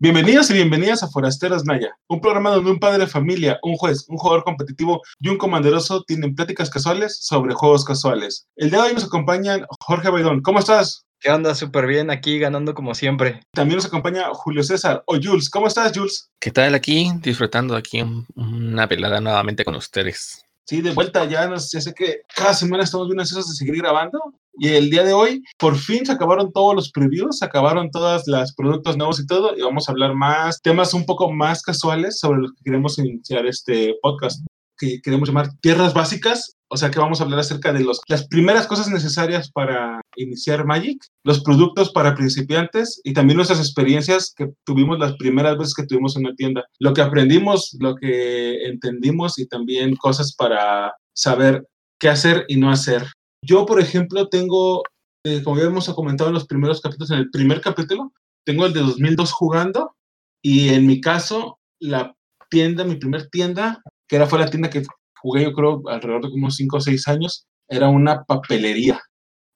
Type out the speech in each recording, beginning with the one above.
Bienvenidos y bienvenidas a Forasteros Naya, un programa donde un padre de familia, un juez, un jugador competitivo y un comanderoso tienen pláticas casuales sobre juegos casuales. El día de hoy nos acompañan Jorge Baidón. ¿Cómo estás? ¿Qué onda? Súper bien, aquí ganando como siempre. También nos acompaña Julio César o Jules. ¿Cómo estás, Jules? ¿Qué tal aquí? Disfrutando aquí una velada nuevamente con ustedes. Sí, de vuelta ya, no sé, sé que cada semana estamos bien ansiosos de seguir grabando y el día de hoy, por fin se acabaron todos los previews, se acabaron todas las productos nuevos y todo, y vamos a hablar más, temas un poco más casuales sobre los que queremos iniciar este podcast, que queremos llamar Tierras Básicas, o sea que vamos a hablar acerca de los, las primeras cosas necesarias para iniciar Magic, los productos para principiantes y también nuestras experiencias que tuvimos las primeras veces que tuvimos en una tienda. Lo que aprendimos, lo que entendimos y también cosas para saber qué hacer y no hacer. Yo, por ejemplo, tengo, eh, como ya hemos comentado en los primeros capítulos, en el primer capítulo, tengo el de 2002 jugando y en mi caso, la tienda, mi primer tienda, que era fue la tienda que jugué yo creo alrededor de unos 5 o 6 años, era una papelería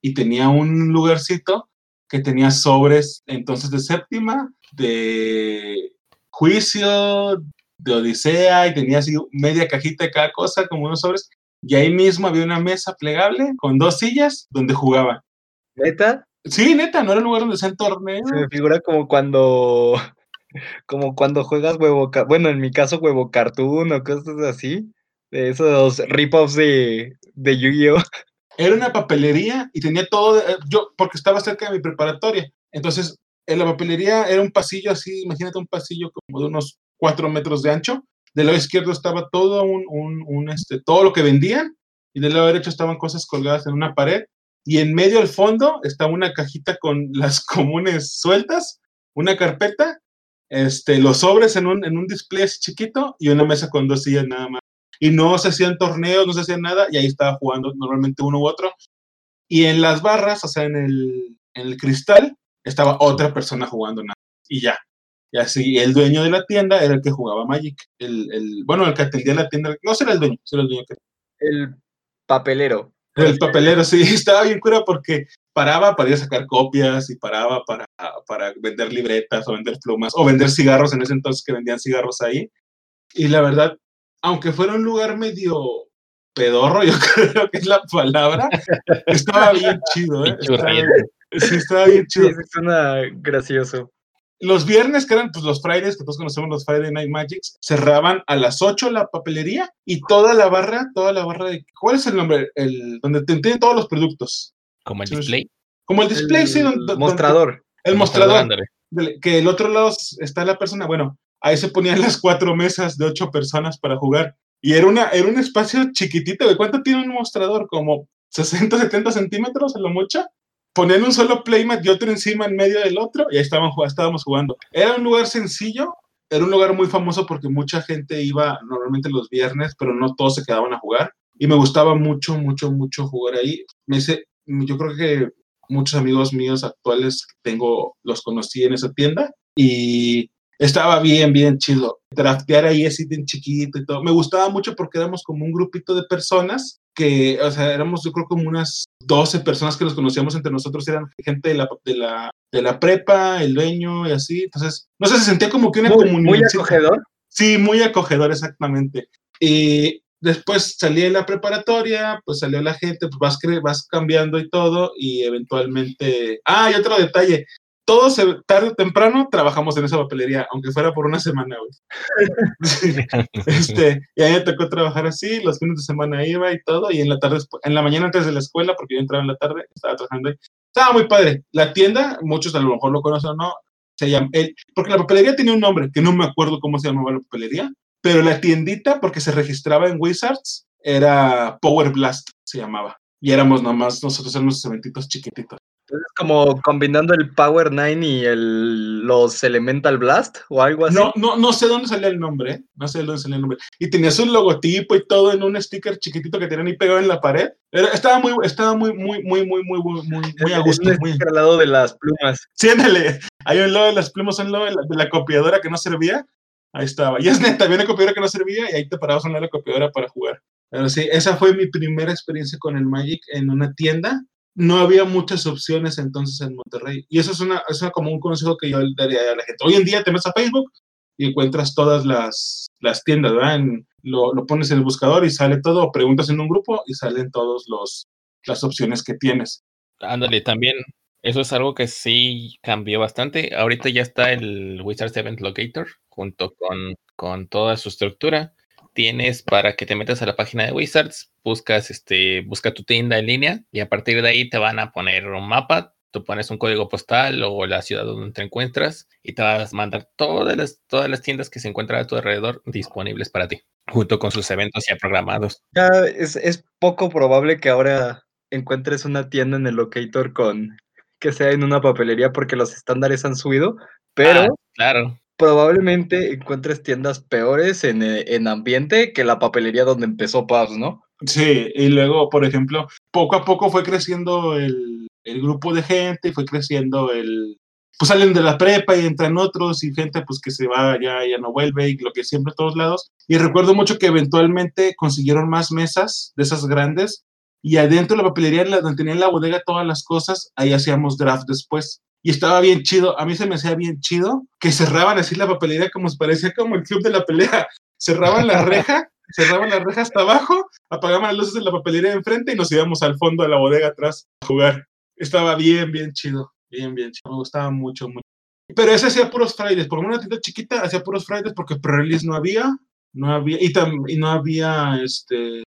y tenía un lugarcito que tenía sobres entonces de séptima, de juicio, de odisea y tenía así media cajita de cada cosa, como unos sobres. Y ahí mismo había una mesa plegable con dos sillas donde jugaban. ¿Neta? Sí, neta, no era un lugar donde sean torneos. Se me figura como cuando como cuando juegas huevo, bueno, en mi caso huevo cartoon o cosas así, de esos rip-offs de, de Yu-Gi-Oh! Era una papelería y tenía todo, eh, yo, porque estaba cerca de mi preparatoria, entonces en la papelería era un pasillo así, imagínate un pasillo como de unos cuatro metros de ancho, del lado izquierdo estaba todo un, un, este, todo lo que vendían y del lado derecho estaban cosas colgadas en una pared y en medio al fondo estaba una cajita con las comunes sueltas, una carpeta, este, los sobres en un, en un display así chiquito y una mesa con dos sillas nada más. Y no se hacían torneos, no se hacían nada y ahí estaba jugando normalmente uno u otro. Y en las barras, o sea, en el, en el cristal, estaba otra persona jugando nada. Y ya, y así, el dueño de la tienda era el que jugaba Magic. El, el, bueno, el que atendía la tienda, no será el dueño, será el dueño. Que... El papelero. El papelero, sí, estaba bien cura porque paraba para ir a sacar copias y paraba para, para vender libretas o vender plumas o vender cigarros en ese entonces que vendían cigarros ahí. Y la verdad, aunque fuera un lugar medio pedorro, yo creo que es la palabra, estaba bien chido, ¿eh? Estaba, sí, estaba bien chido. Sí, suena gracioso los viernes, que eran pues, los Fridays, que todos conocemos los Friday Night Magics, cerraban a las 8 la papelería y toda la barra, toda la barra de. ¿Cuál es el nombre? El, donde te tienen todos los productos. Como el display. Como el display, sí. Donde, mostrador. el mostrador. que el otro lado está la persona. Bueno, ahí se ponían las cuatro mesas de ocho personas para jugar. Y era, una, era un espacio chiquitito. ¿De cuánto tiene un mostrador? Como 60, 70 centímetros a lo mucho ponían un solo playmat y otro encima en medio del otro y ahí estaban, estábamos jugando. Era un lugar sencillo, era un lugar muy famoso porque mucha gente iba normalmente los viernes, pero no todos se quedaban a jugar. Y me gustaba mucho, mucho, mucho jugar ahí. Me hice, yo creo que muchos amigos míos actuales tengo, los conocí en esa tienda y estaba bien, bien chido. Draftear ahí así bien chiquito y todo. Me gustaba mucho porque éramos como un grupito de personas que, o sea, éramos yo creo como unas 12 personas que nos conocíamos entre nosotros, eran gente de la, de la, de la prepa, el dueño y así. Entonces, no sé, se sentía como que una comunidad. Muy acogedor. Sí, muy acogedor, exactamente. Y después salí de la preparatoria, pues salió la gente, pues vas, vas cambiando y todo, y eventualmente... Ah, y otro detalle, todos tarde o temprano trabajamos en esa papelería, aunque fuera por una semana, este, y a mí me tocó trabajar así, los fines de semana iba y todo, y en la tarde, en la mañana antes de la escuela, porque yo entraba en la tarde, estaba trabajando ahí. Estaba muy padre. La tienda, muchos a lo mejor lo conocen o no, se llama, el, porque la papelería tenía un nombre, que no me acuerdo cómo se llamaba la papelería, pero la tiendita, porque se registraba en Wizards, era Power Blast, se llamaba. Y éramos nomás, nosotros éramos eventitos chiquititos. Es como combinando el Power 9 y el, los Elemental Blast o algo así. No, no, no sé dónde salía el nombre, ¿eh? no sé dónde salía el nombre. Y tenías un logotipo y todo en un sticker chiquitito que tenían ahí pegado en la pared. estaba muy, estaba muy, muy, muy, muy, muy, muy, muy a gusto. muy... al lado de las plumas. Sí, ándale. Hay un lado de las plumas, un lado de la, de la copiadora que no servía. Ahí estaba. Y es neta, había una copiadora que no servía y ahí te parabas en la copiadora para jugar. Pero sí, esa fue mi primera experiencia con el Magic en una tienda no había muchas opciones entonces en Monterrey. Y eso es, una, es como un consejo que yo daría a la gente. Hoy en día te metes a Facebook y encuentras todas las, las tiendas, ¿verdad? lo, lo, pones en el buscador y sale todo, preguntas en un grupo y salen todas las opciones que tienes. Ándale, también eso es algo que sí cambió bastante. Ahorita ya está el Wizards Event Locator junto con, con toda su estructura tienes para que te metas a la página de Wizards, buscas este, busca tu tienda en línea y a partir de ahí te van a poner un mapa, tú pones un código postal o la ciudad donde te encuentras y te vas a mandar todas las, todas las tiendas que se encuentran a tu alrededor disponibles para ti, junto con sus eventos ya programados. Ya es, es poco probable que ahora encuentres una tienda en el locator con que sea en una papelería porque los estándares han subido, pero Ah, claro. Probablemente encuentres tiendas peores en, eh, en ambiente que la papelería donde empezó Pabs, ¿no? Sí, y luego, por ejemplo, poco a poco fue creciendo el, el grupo de gente, fue creciendo el... Pues salen de la prepa y entran otros y gente pues que se va ya, ya no vuelve y lo que siempre a todos lados. Y recuerdo mucho que eventualmente consiguieron más mesas de esas grandes y adentro de la papelería, donde tenían en la bodega todas las cosas, ahí hacíamos draft después. Y estaba bien chido, a mí se me hacía bien chido que cerraban así la papelería como se parecía como el club de la pelea. Cerraban la reja, cerraban la reja hasta abajo, apagaban las luces de la papelería de enfrente y nos íbamos al fondo de la bodega atrás a jugar. Estaba bien, bien chido, bien, bien chido. Me gustaba mucho, mucho. Pero ese hacía puros Fridays, por una tienda chiquita hacía puros Fridays porque pre-release no había, no había, y, tam- y no había, este,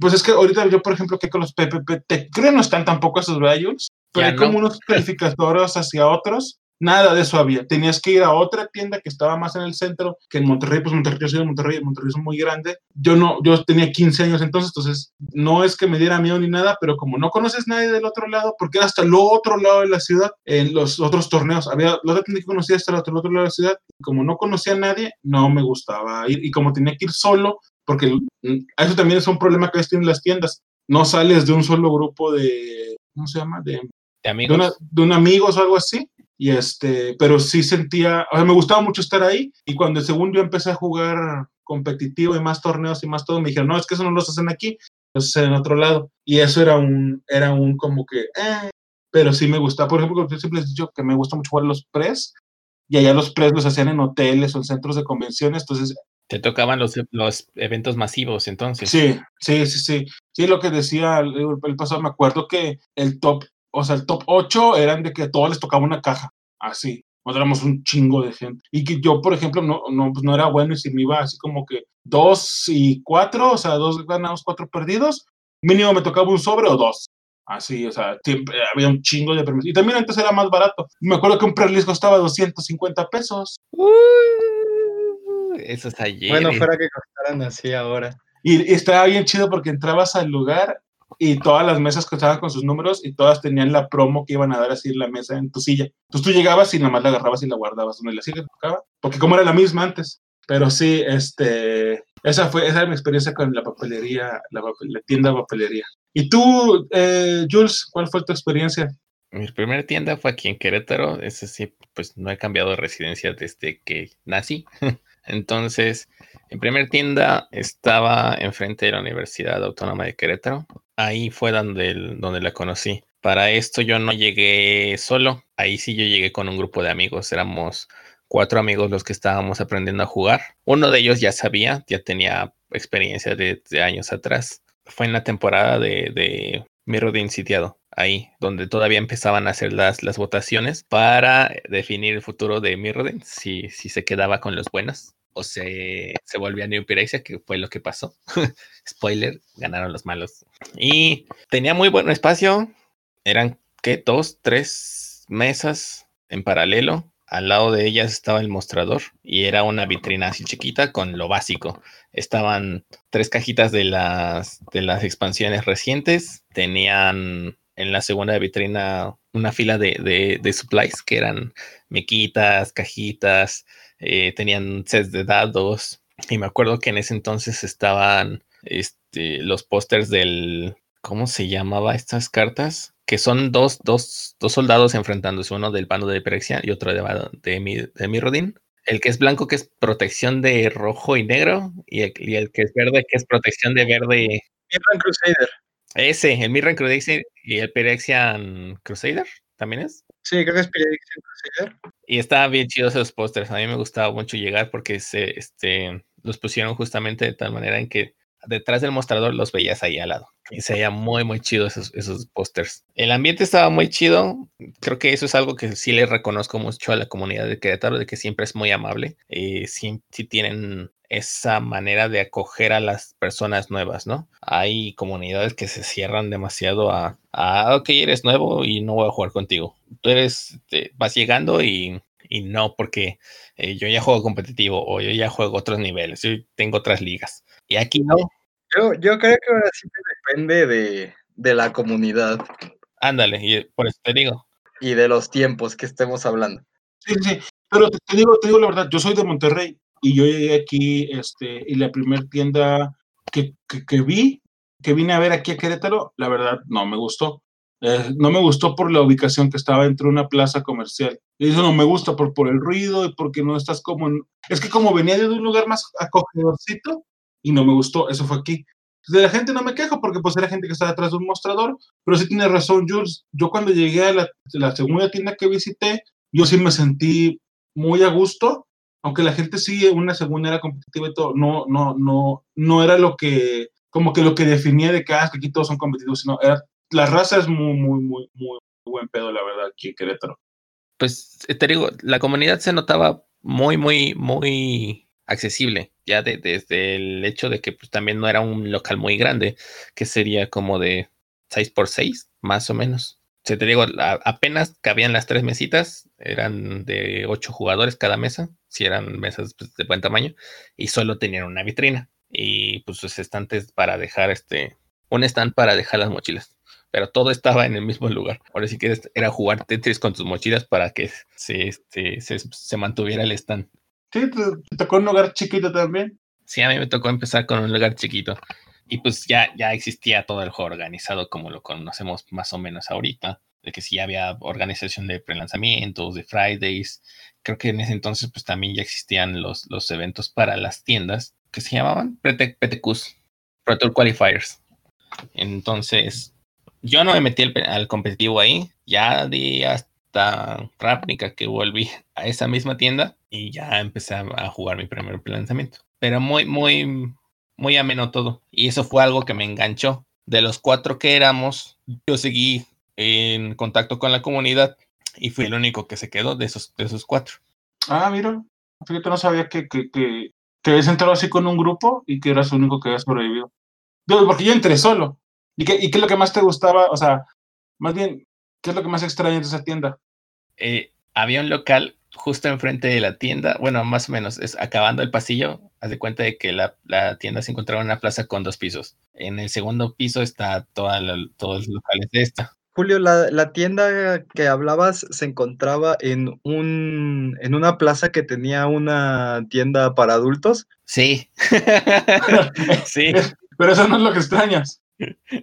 pues es que ahorita yo, por ejemplo, que con los PPP, te creo no están tampoco esos values, pero Ya hay como no. unos calificadores hacia otros, nada de eso había. Tenías que ir a otra tienda que estaba más en el centro, que en Monterrey, pues Monterrey, yo soy de Monterrey, Monterrey es muy grande. Yo no, yo tenía 15 años entonces, entonces no es que me diera miedo ni nada, pero como no conoces nadie del otro lado, porque era hasta el otro lado de la ciudad, en los otros torneos, había, la otra tienda que conocía hasta el otro, el otro lado de la ciudad, y como no conocía a nadie, no me gustaba ir, y como tenía que ir solo, porque mm, eso también es un problema que tienen las tiendas, no sales de un solo grupo de, ¿cómo se llama? De, De de, amigos. una- de un amigos o algo así. Y este, pero sí sentía, o sea, me gustaba mucho estar ahí. Y cuando según yo empecé a jugar competitivo y más torneos y más todo, me dijeron, no, es que eso no lo hacen aquí, lo hacen en otro lado. Y eso era un, era un como que, eh, pero sí me gusta. Por ejemplo, yo siempre les he dicho que me gusta mucho jugar los press. Y allá los press los hacían en hoteles o en centros de convenciones. Entonces, Te tocaban los, los eventos masivos entonces. Sí, sí, sí, sí. Sí, lo que decía el, el pasado, me acuerdo que el top, o sea, el top 8 eran de que a todos les tocaba una caja, así. Nosotros éramos un chingo de gente. Y que yo, por ejemplo, no, no, pues no era bueno y si me iba así como que dos y cuatro, o sea, dos ganados, cuatro perdidos, mínimo me tocaba un sobre o dos. Así, o sea, siempre había un chingo de premios. Y también antes era más barato. Me acuerdo que un pre costaba 250 pesos. Esos ayer. Bueno, fuera que costaran así ahora. Y, y estaba bien chido porque entrabas al lugar y todas las mesas contaban con sus números y todas tenían la promo que iban a dar así en la mesa en tu silla. Entonces tú llegabas y nada más la agarrabas y la guardabas donde la silla tocaba, porque como era la misma antes. Pero sí, este, esa fue esa era mi experiencia con la papelería, la, papel- la tienda de papelería. ¿Y tú, eh, Jules, cuál fue tu experiencia? Mi primera tienda fue aquí en Querétaro. Ese sí, pues no he cambiado de residencia desde que nací. Entonces, mi primera tienda estaba enfrente de la Universidad Autónoma de Querétaro. Ahí fue donde, donde la conocí. Para esto yo no llegué solo. Ahí sí yo llegué con un grupo de amigos. Éramos cuatro amigos los que estábamos aprendiendo a jugar. Uno de ellos ya sabía, ya tenía experiencia de, años atrás. Fue en la temporada de, de sitiado, ahí, donde todavía empezaban a hacer las, las votaciones para definir el futuro de Mirrodin, si, si se quedaba con los buenos o se, se volvía New Piracia, que fue lo que pasó. Spoiler, ganaron los malos. Y tenía muy buen espacio, eran, ¿qué? Dos, tres mesas en paralelo. Al lado de ellas estaba el mostrador y era una vitrina así chiquita con lo básico. Estaban tres cajitas de las, de las expansiones recientes. Tenían en la segunda vitrina una fila de, de, de supplies que eran mequitas, cajitas, eh, tenían sets de dados. Y me acuerdo que en ese entonces estaban este, los pósters del. ¿Cómo se llamaba estas cartas? Que son dos, dos, dos soldados enfrentándose, uno del bando de Perexia y otro de, de, mi, de Mirrodin. El que es blanco, que es protección de rojo y negro, y el, y el, que es verde, que es protección de verde. Mirran Crusader. Ese, el Mirren Crusader y el Pyrexian Crusader, ¿también es? Sí, creo que es Pyrexian Crusader. Y estaban bien chidos esos pósters. A mí me gustaba mucho llegar porque se, este, los pusieron justamente de tal manera en que detrás del mostrador los veías ahí al lado. Y se veía muy, muy chido esos, esos pósters. El ambiente estaba muy chido. Creo que eso es algo que sí le reconozco mucho a la comunidad de Querétaro, de que siempre es muy amable. Y sí, sí tienen esa manera de acoger a las personas nuevas, ¿no? Hay comunidades que se cierran demasiado a, a ok, eres nuevo y no voy a jugar contigo. Tú eres, te, vas llegando y, y no, porque eh, yo ya juego competitivo o yo ya juego otros niveles, yo tengo otras ligas. Y aquí no. Yo, yo creo que ahora sí depende de, de la comunidad. Ándale, y por eso te digo. Y de los tiempos que estemos hablando. Sí, sí, pero te, te digo, te digo la verdad, yo soy de Monterrey y yo llegué aquí, este, y la primera tienda que, que, que, vi, que vine a ver aquí a Querétaro, la verdad no me gustó. Eh, no me gustó por la ubicación que estaba entre una plaza comercial. Y eso no me gusta por, por el ruido y porque no estás como... En, es que como venía de un lugar más acogedorcito y no me gustó, eso fue aquí. De la gente no me quejo porque pues era gente que estaba detrás de un mostrador, pero sí tiene razón Jules. Yo cuando llegué a la, la segunda tienda que visité, yo sí me sentí muy a gusto aunque la gente sí, una segunda era competitiva y todo, no, no, no, no era lo que, como que lo que definía de que, ah, que aquí todos son competitivos, sino era, la raza es muy, muy, muy, muy buen pedo, la verdad, aquí en Querétaro. Pues te digo, la comunidad se notaba muy, muy, muy accesible, ya de, desde el hecho de que pues, también no era un local muy grande, que sería como de 6 por 6 más o menos se te digo, apenas cabían las tres mesitas, eran de ocho jugadores cada mesa, si eran mesas pues, de buen tamaño, y solo tenían una vitrina y pues sus estantes para dejar este, un stand para dejar las mochilas. Pero todo estaba en el mismo lugar. Ahora sí que era jugar Tetris con tus mochilas para que se, este, se, se mantuviera el stand. ¿Sí? ¿Te tocó un lugar chiquito también? Sí, a mí me tocó empezar con un lugar chiquito. Y pues ya, ya existía todo el juego organizado como lo conocemos más o menos ahorita, de que sí había organización de prelanzamientos, de Fridays. Creo que en ese entonces pues también ya existían los, los eventos para las tiendas que se llamaban PTQs, Pro Tour Qualifiers. Entonces, yo no me metí al, al competitivo ahí, ya di hasta Ravnica que volví a esa misma tienda y ya empecé a jugar mi primer lanzamiento. Pero muy, muy, muy ameno todo. Y eso fue algo que me enganchó. De los cuatro que éramos, yo seguí en contacto con la comunidad y fui el único que se quedó de esos, de esos cuatro. Ah, mira, fíjate, no sabía que, que, que, que habías entrado así con un grupo y que eras el único que había sobrevivido. Porque yo entré solo. ¿Y qué, ¿Y qué es lo que más te gustaba? O sea, más bien, ¿qué es lo que más extraña de esa tienda? Eh, había un local justo enfrente de la tienda, bueno, más o menos, es acabando el pasillo, haz de cuenta de que la, la, tienda se encontraba en una plaza con dos pisos. En el segundo piso está toda la, todos los locales de esta. Julio, la, la, tienda que hablabas se encontraba en un en una plaza que tenía una tienda para adultos. Sí. sí. Pero eso no es lo que extrañas.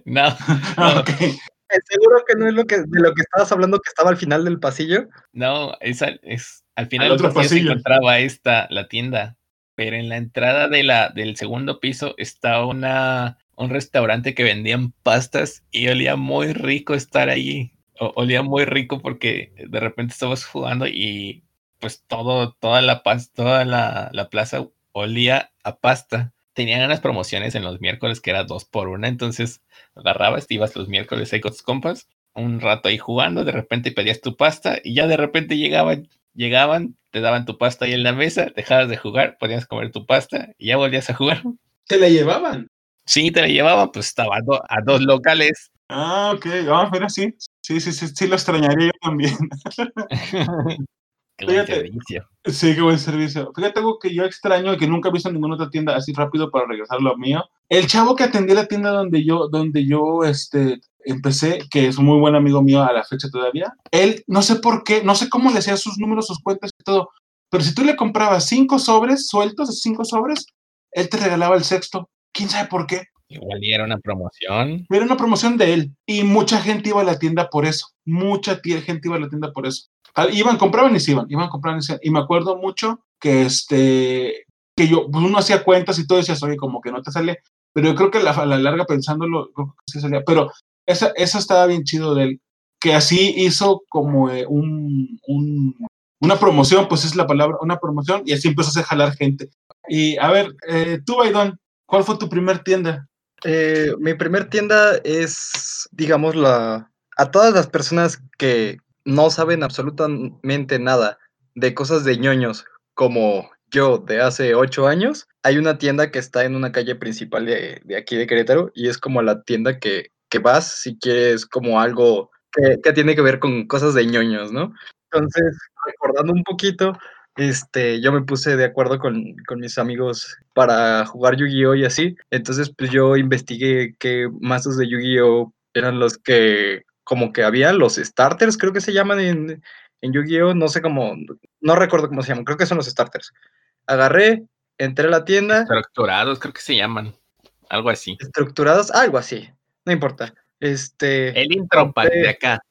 No. no. okay. ¿Seguro que no es lo que, de lo que estabas hablando que estaba al final del pasillo? No, es, es al final del pasillo, pasillo, se encontraba esta, la tienda. Pero en la entrada de la, del segundo piso está una, un restaurante que vendían pastas y olía muy rico estar ahí. O, olía muy rico porque de repente estabas jugando y pues todo, toda la paz, toda la, la plaza olía a pasta tenían unas promociones en los miércoles que era dos por una, entonces agarrabas, te ibas los miércoles ahí con tus compas, un rato ahí jugando, de repente pedías tu pasta y ya de repente llegaban, llegaban, te daban tu pasta ahí en la mesa, dejabas de jugar, podías comer tu pasta y ya volvías a jugar. ¿Te la llevaban? Sí, te la llevaban, pues estaba a, do, a dos locales. Ah, ok, ah, pero sí, sí, sí, sí, sí lo extrañaría yo también. Qué buen Fíjate, servicio. Sí, qué buen servicio. Fíjate algo que yo extraño y que nunca he visto en ninguna otra tienda así rápido para regresar lo mío. El chavo que atendía la tienda donde yo, donde yo este, empecé, que es un muy buen amigo mío a la fecha todavía, él, no sé por qué, no sé cómo le hacía sus números, sus cuentas y todo, pero si tú le comprabas cinco sobres sueltos, cinco sobres, él te regalaba el sexto. ¿Quién sabe por qué? Igual era una promoción. Era una promoción de él. Y mucha gente iba a la tienda por eso. Mucha gente iba a la tienda por eso. Iban, compraban y se iban, iban, compraban y iban. Y me acuerdo mucho que este que yo, pues uno hacía cuentas y todo, decías, oye, como que no te sale. pero yo creo que a la larga pensándolo, creo que sí salía. Pero esa, eso estaba bien chido de él, que así hizo como eh, un, una promoción, pues es la palabra, una promoción, y así empezó a jalar gente. Y a ver, eh, tú, Baidón, ¿cuál fue tu primer tienda? Eh, mi primer tienda es, digamos, la, a todas las personas que no saben absolutamente nada de cosas de ñoños, como yo de hace ocho años, hay una tienda que está en una calle principal de, aquí de Querétaro y es como la tienda que, que vas si quieres como algo que, que, tiene que ver con cosas de ñoños, ¿no? Entonces, recordando un poquito, este, yo me puse de acuerdo con, con mis amigos para jugar Yu-Gi-Oh! y así. Entonces, pues yo investigué qué mazos de Yu-Gi-Oh! eran los que como que había, los starters, creo que se llaman en, en Yu-Gi-Oh! No sé cómo, no recuerdo cómo se llaman, creo que son los starters. Agarré, entré a la tienda. Estructurados, creo que se llaman. Algo así. Estructurados, algo así. No importa. Este. El intro de acá.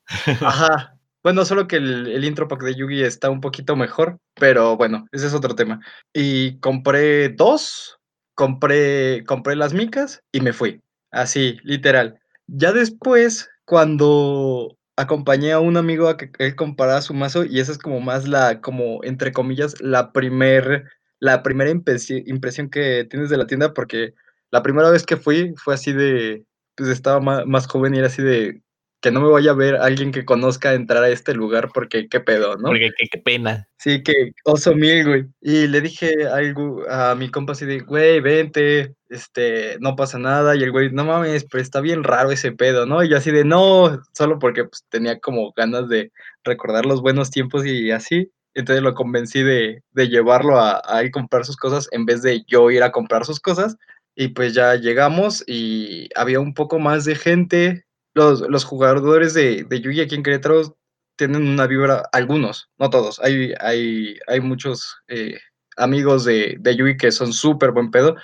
Ajá. Bueno, solo que el, el intro pack de Yugi está un poquito mejor, pero bueno, ese es otro tema. Y compré dos, compré, compré las micas y me fui. Así, literal. Ya después, cuando acompañé a un amigo a que él comparara su mazo, y esa es como más la, como entre comillas, la primer, la primera impresión que tienes de la tienda, porque la primera vez que fui fue así de, pues estaba más, más joven y era así de, que no me vaya a ver alguien que conozca entrar a este lugar porque qué pedo, ¿no? Porque qué, pena. Sí, que oso mil, güey. Y le dije algo a mi compa así de, güey, vente, este, no pasa nada. Y el güey, no mames, pero está bien raro ese pedo, ¿no? Y yo así de, no, solo porque pues, tenía como ganas de recordar los buenos tiempos y así. Entonces lo convencí de, de llevarlo a, a ir a comprar sus cosas en vez de yo ir a comprar sus cosas. Y pues ya llegamos y había un poco más de gente, los, jugadores de, de Yugi aquí en Querétaro tienen una vibra, algunos, no todos, hay, hay, hay muchos eh, amigos de, de Yugi que son súper buen pedo,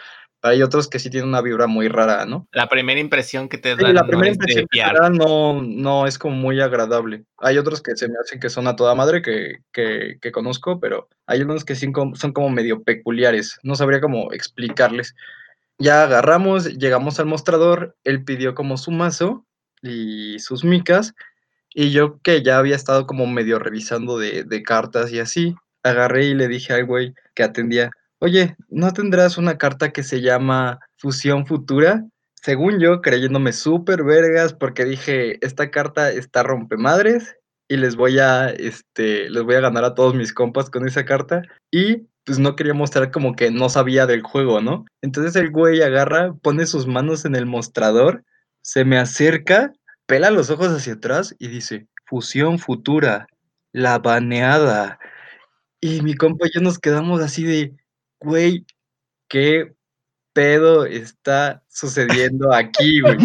pero hay otros que sí tienen una vibra muy rara, ¿no? La primera impresión que te da. la primera impresión que te da no, no es como muy agradable. Hay otros que se me hacen que son a toda madre que, que, que conozco, pero hay unos que sí son como medio peculiares. No sabría cómo explicarles. Ya agarramos, llegamos al mostrador, él pidió como su mazo y sus micas, y yo que ya había estado como medio revisando de, de cartas y así, agarré y le dije al güey que atendía, oye, ¿no tendrás una carta que se llama Fusión Futura? Según yo, creyéndome súper vergas, porque dije, esta carta está rompemadres y les voy a, este, les voy a ganar a todos mis compas con esa carta. Y pues no quería mostrar como que no sabía del juego, ¿no? Entonces el güey agarra, pone sus manos en el mostrador se me acerca, pela los ojos hacia atrás y dice, fusión futura, la baneada. Y mi compa y yo nos quedamos así de, güey, qué pedo está sucediendo aquí, güey.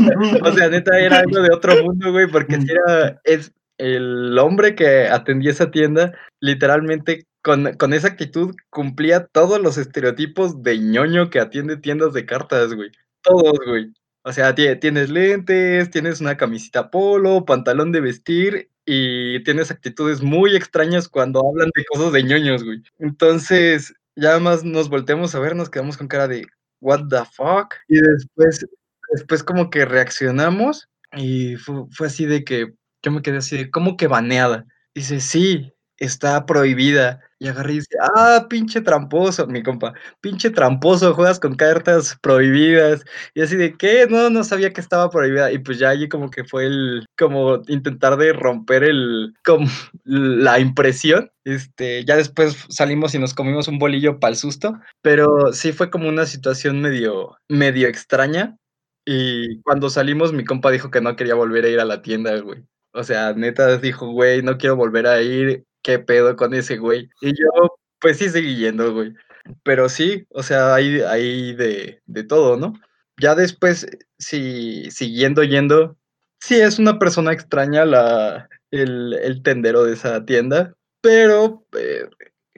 O sea, neta, era algo de otro mundo, güey, porque si era, es el hombre que atendía esa tienda, literalmente con, con, esa actitud cumplía todos los estereotipos de ñoño que atiende tiendas de cartas, güey. Todos, güey. O sea, tienes lentes, tienes una camisita polo, pantalón de vestir y tienes actitudes muy extrañas cuando hablan de cosas de ñoños, güey. Entonces, ya más nos volteamos a ver, nos quedamos con cara de what the fuck y después después como que reaccionamos y fue, fue así de que yo me quedé así de ¿cómo que baneada? Dice, "Sí, está prohibida." Y agarré y dice, ah, pinche tramposo, mi compa, pinche tramposo, juegas con cartas prohibidas. Y así de, ¿qué? No, no sabía que estaba prohibida. Y pues ya allí como que fue el, como intentar de romper el, como la impresión. Este, ya después salimos y nos comimos un bolillo para el susto. Pero sí fue como una situación medio, medio extraña. Y cuando salimos, mi compa dijo que no quería volver a ir a la tienda, güey. O sea, neta dijo, güey, no quiero volver a ir qué pedo con ese güey. Y yo, pues sí seguí yendo, güey. Pero sí, o sea, hay, hay de, de todo, ¿no? Ya después, si siguiendo yendo, sí es una persona extraña la, el, el tendero de esa tienda, pero eh,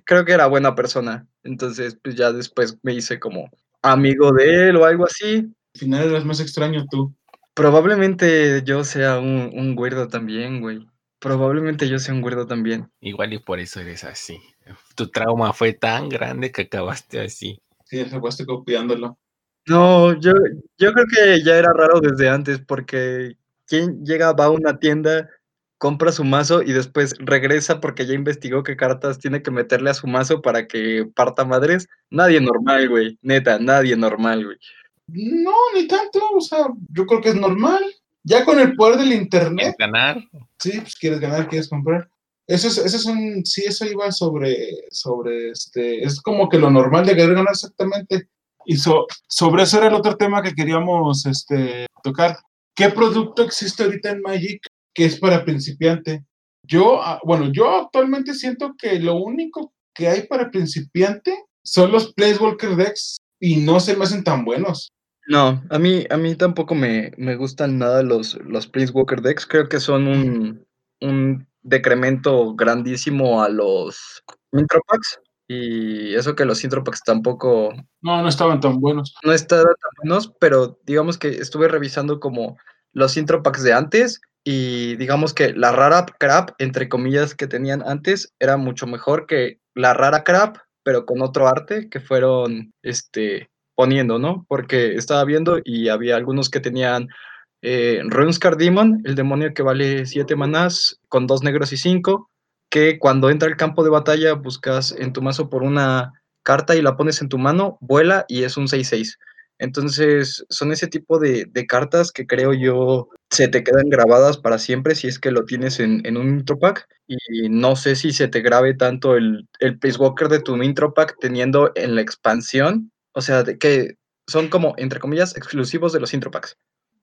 creo que era buena persona. Entonces, pues ya después me hice como amigo de él o algo así. Al final eras más extraño tú. Probablemente yo sea un, un güerdo también, güey. Probablemente yo sea un güerdo también. Igual y por eso eres así. Tu trauma fue tan grande que acabaste así. Sí, acabaste copiándolo. No, yo, yo creo que ya era raro desde antes, porque ¿quién llega, va a una tienda, compra su mazo y después regresa porque ya investigó qué cartas tiene que meterle a su mazo para que parta madres? Nadie normal, güey. Neta, nadie normal, güey. No, ni tanto, o sea, yo creo que es normal. Ya con el poder del internet. ¿Quieres ganar? Sí, pues quieres ganar, quieres comprar. Eso es, eso es un, sí, eso iba sobre, sobre, este, es como que lo normal de querer ganar exactamente. Y sobre eso era el otro tema que queríamos este, tocar. ¿Qué producto existe ahorita en Magic que es para principiante? Yo, ah, bueno, yo actualmente siento que lo único que hay para principiante son los Placewalker decks y no se me hacen tan buenos. No, a mí, a mí tampoco me, me gustan nada los, los Planeswalker decks. Creo que son un, un decremento grandísimo a los Intropacks. Y eso que los Intropacks tampoco. No, no estaban tan buenos. No estaban tan buenos, pero digamos que estuve revisando como los Intropacks de antes. Y digamos que la rara crap, entre comillas, que tenían antes, era mucho mejor que la rara crap, pero con otro arte que fueron este, poniendo, ¿no? Porque estaba viendo y había algunos que tenían eh, Runescar Demon, el demonio que vale 7 manás con 2 negros y 5, que cuando entra al campo de batalla buscas en tu mazo por una carta y la pones en tu mano, vuela y es un 6-6. Entonces, son ese tipo de, cartas que creo yo se te quedan grabadas para siempre si es que lo tienes en, un intro pack. Y no sé si se te grabe tanto el, el Place Walker de tu intro pack teniendo en la expansión o sea, de que son como, entre comillas, exclusivos de los intro packs.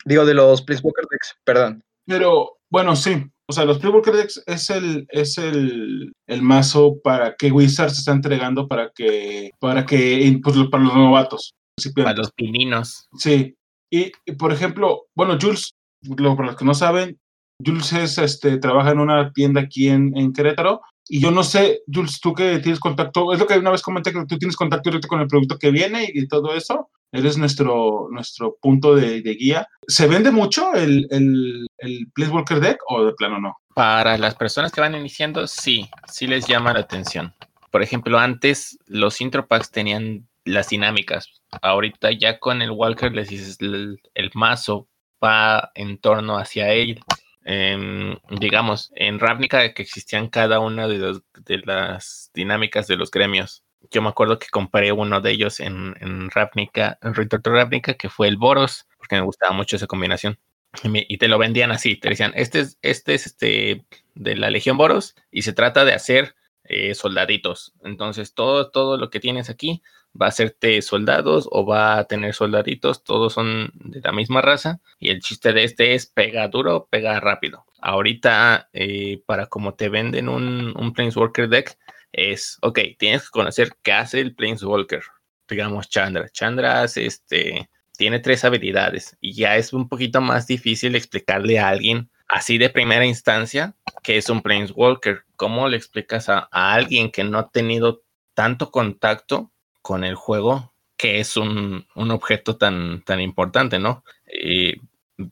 Digo, de los Walker decks, perdón. Pero, bueno, sí. O sea, los Walker decks es el, es el, el mazo para que Wizard se está entregando para que, para que, pues, para los novatos. Para los pininos. Sí. Y, por ejemplo, bueno, Jules, lo, para los que no saben, Jules es, este, trabaja en una tienda aquí en, en Querétaro y yo no sé, Jules, tú que tienes contacto, es lo que una vez comenté que tú tienes contacto directo con el producto que viene y, todo eso. Eres nuestro, nuestro punto de, guía. ¿Se vende mucho el, el, el Walker Deck o de plano no? Para las personas que van iniciando, sí, sí les llama la atención. Por ejemplo, antes los intro packs tenían las dinámicas. Ahorita ya con el Walker les dices el, el mazo va en torno hacia él digamos, en Ravnica que existían cada una de, de, las dinámicas de los gremios. Yo me acuerdo que compré uno de ellos en, en Ravnica, en Return Ravnica, que fue el Boros, porque me gustaba mucho esa combinación. Y, te lo vendían así, te decían, este es, este es este de la Legión Boros y se trata de hacer eh, soldaditos. Entonces, todo, todo lo que tienes aquí va a hacerte soldados o va a tener soldaditos, todos son de la misma raza. Y el chiste de este es pega duro, pega rápido. Ahorita, eh, para como te venden un, un Planeswalker deck, es, ok, tienes que conocer qué hace el Planeswalker. Digamos, Chandra. Chandra este, tiene tres habilidades y ya es un poquito más difícil explicarle a alguien así de primera instancia que es un Planeswalker. ¿Cómo le explicas a, alguien que no ha tenido tanto contacto con el juego que es un, objeto tan, tan importante, ¿no?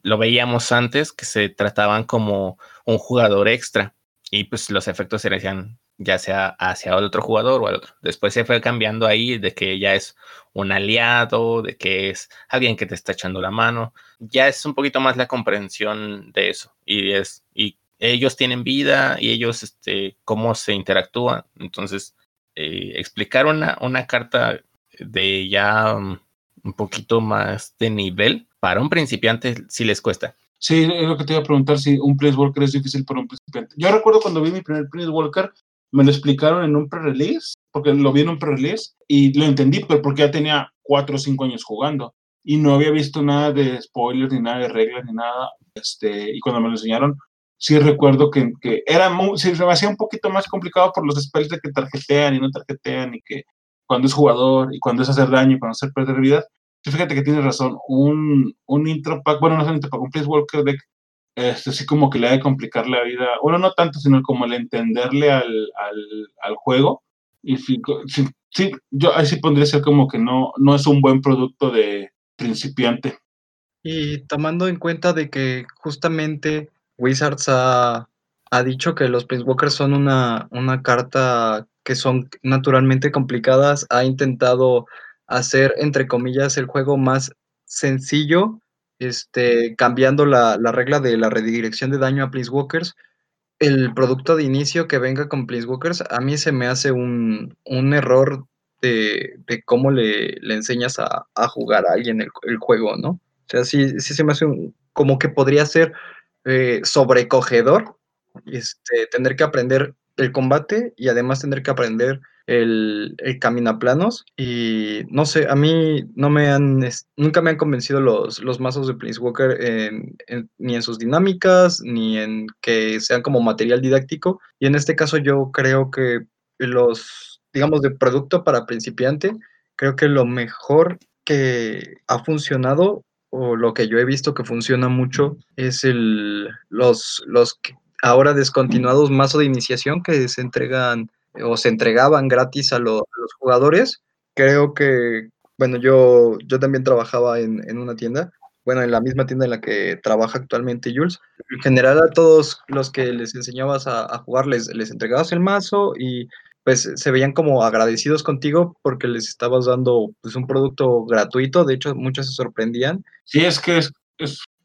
lo veíamos antes que se trataban como un jugador extra y pues los efectos se hacían ya sea hacia otro jugador o al otro. Después se fue cambiando ahí de que ya es un aliado, de que es alguien que te está echando la mano. Ya es un poquito más la comprensión de eso. Y es, y ellos tienen vida y ellos, este, cómo se interactúan. Entonces, eh, explicar una, una carta de ya um, un poquito más de nivel para un principiante sí les cuesta. Sí, es lo que te iba a preguntar si un Place Walker es difícil para un principiante. Yo recuerdo cuando vi mi primer Place Walker, me lo explicaron en un pre-release, porque lo vi en un pre-release y lo entendí, pero porque ya tenía cuatro o cinco años jugando y no había visto nada de spoilers ni nada de reglas ni nada. Este, y cuando me lo enseñaron, sí recuerdo que, que era muy, se me hacía un poquito más complicado por los spells de que tarjetean y no tarjetean y que cuando es jugador y cuando es hacer daño y cuando es hacer perder vida. fíjate que tienes razón, un, un intro pack, bueno, no es un intro pack, un Place Walker deck este, sí como que le ha de complicar la vida, bueno, no tanto, sino como el entenderle al, al, juego. Y sí, sí, yo ahí sí pondría ser como que no, no es un buen producto de principiante. Y tomando en cuenta de que justamente Wizards ha, ha dicho que los Walkers son una, una carta que son naturalmente complicadas, ha intentado hacer, entre comillas, el juego más sencillo, este, cambiando la, regla de la redirección de daño a Walkers el producto de inicio que venga con Walkers a mí se me hace un, error de, cómo le, enseñas a, jugar a alguien el, juego, ¿no? O sea, sí, sí se me hace como que podría ser eh, sobrecogedor este, tener que aprender el combate y además tener que aprender el, el caminaplanos. Y no sé, a mí no me han, nunca me han convencido los, los mazos de Planeswalker ni en sus dinámicas, ni en que sean como material didáctico. Y en este caso yo creo que los, digamos, de producto para principiante, creo que lo mejor que ha funcionado o lo que yo he visto que funciona mucho es el, los, los ahora descontinuados mazos de iniciación que se entregan o se entregaban gratis a, los jugadores. Creo que, bueno, yo, yo también trabajaba en, una tienda, bueno, en la misma tienda en la que trabaja actualmente Jules. En general a todos los que les enseñabas a, jugar les, les entregabas el mazo y pues se veían como agradecidos contigo porque les estabas dando pues un producto gratuito, de hecho muchos se sorprendían. Sí, es que es,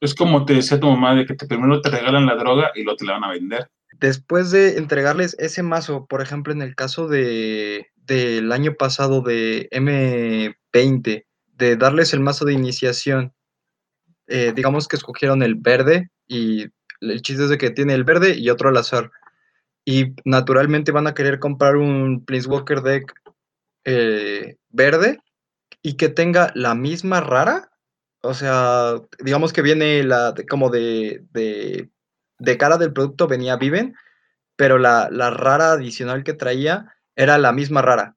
es, como te decía tu mamá, de que te, primero te regalan la droga y luego te la van a vender después de entregarles ese mazo, por ejemplo, en el caso de del año pasado de M20, de darles el mazo de iniciación, eh, digamos que escogieron el verde y el chiste es de que tiene el verde y otro al azar. Y naturalmente van a querer comprar un Walker deck eh, verde y que tenga la misma rara. O sea, digamos que viene la como de de cara del producto venía Viven, pero la, rara adicional que traía era la misma rara,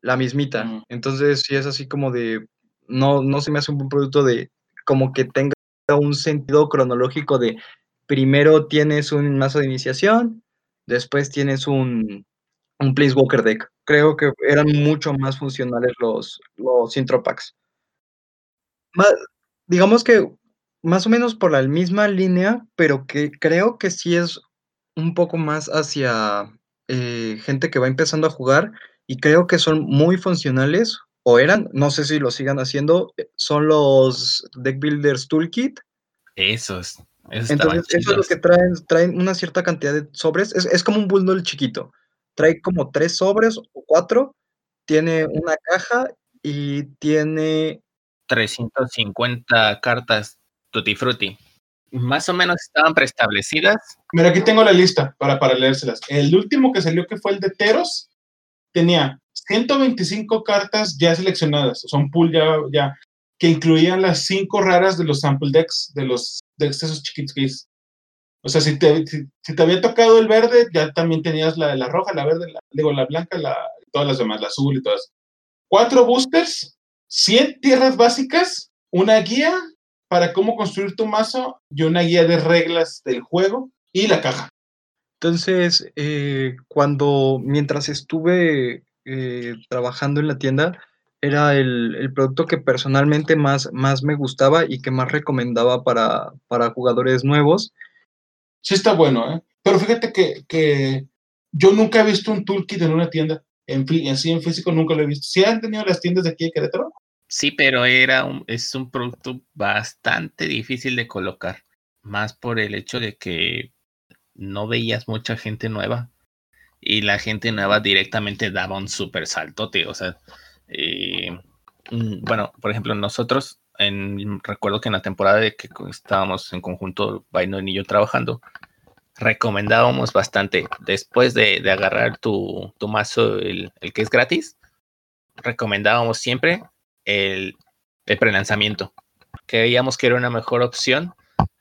la mismita. Mm. Entonces, sí es así como de, no, no se me hace un buen producto de, como que tenga un sentido cronológico de, primero tienes un mazo de iniciación, después tienes un, un Walker deck. Creo que eran mucho más funcionales los, los intro packs. digamos que más o menos por la misma línea, pero que creo que sí es un poco más hacia eh, gente que va empezando a jugar y creo que son muy funcionales o eran, no sé si lo sigan haciendo, eh, son los Deck Builders Toolkit. Esos. Esos Entonces, eso es lo que traen, traen una cierta cantidad de sobres, es, es como un bundle chiquito, trae como tres sobres o cuatro, tiene una caja y tiene 350 cartas Tutti Frutti. Más o menos estaban preestablecidas. Mira, aquí tengo la lista para, para leérselas. El último que salió, que fue el de Teros, tenía 125 cartas ya seleccionadas, son pool ya, ya, que incluían las cinco raras de los sample decks, de los decks esos chiquitos es. O sea, si te, si, te había tocado el verde, ya también tenías la, la roja, la verde, la, digo, la blanca, la, todas las demás, la azul y todas. Cuatro boosters, 100 tierras básicas, una guía para cómo construir tu mazo y una guía de reglas del juego y la caja. Entonces, eh, cuando, mientras estuve eh, trabajando en la tienda, era el, producto que personalmente más, más me gustaba y que más recomendaba para, para jugadores nuevos. Sí está bueno, ¿eh? Pero fíjate que, yo nunca he visto un toolkit en una tienda. En, así en físico nunca lo he visto. ¿Sí han tenido las tiendas de aquí de Querétaro? Sí, pero era un, es un producto bastante difícil de colocar, más por el hecho de que no veías mucha gente nueva y la gente nueva directamente daba un super saltote, o sea, eh, bueno, por ejemplo, nosotros, en, recuerdo que en la temporada de que estábamos en conjunto, Vaino y yo trabajando, recomendábamos bastante, después de, agarrar tu, tu mazo, el, el que es gratis, recomendábamos siempre el, el prelanzamiento. Creíamos que era una mejor opción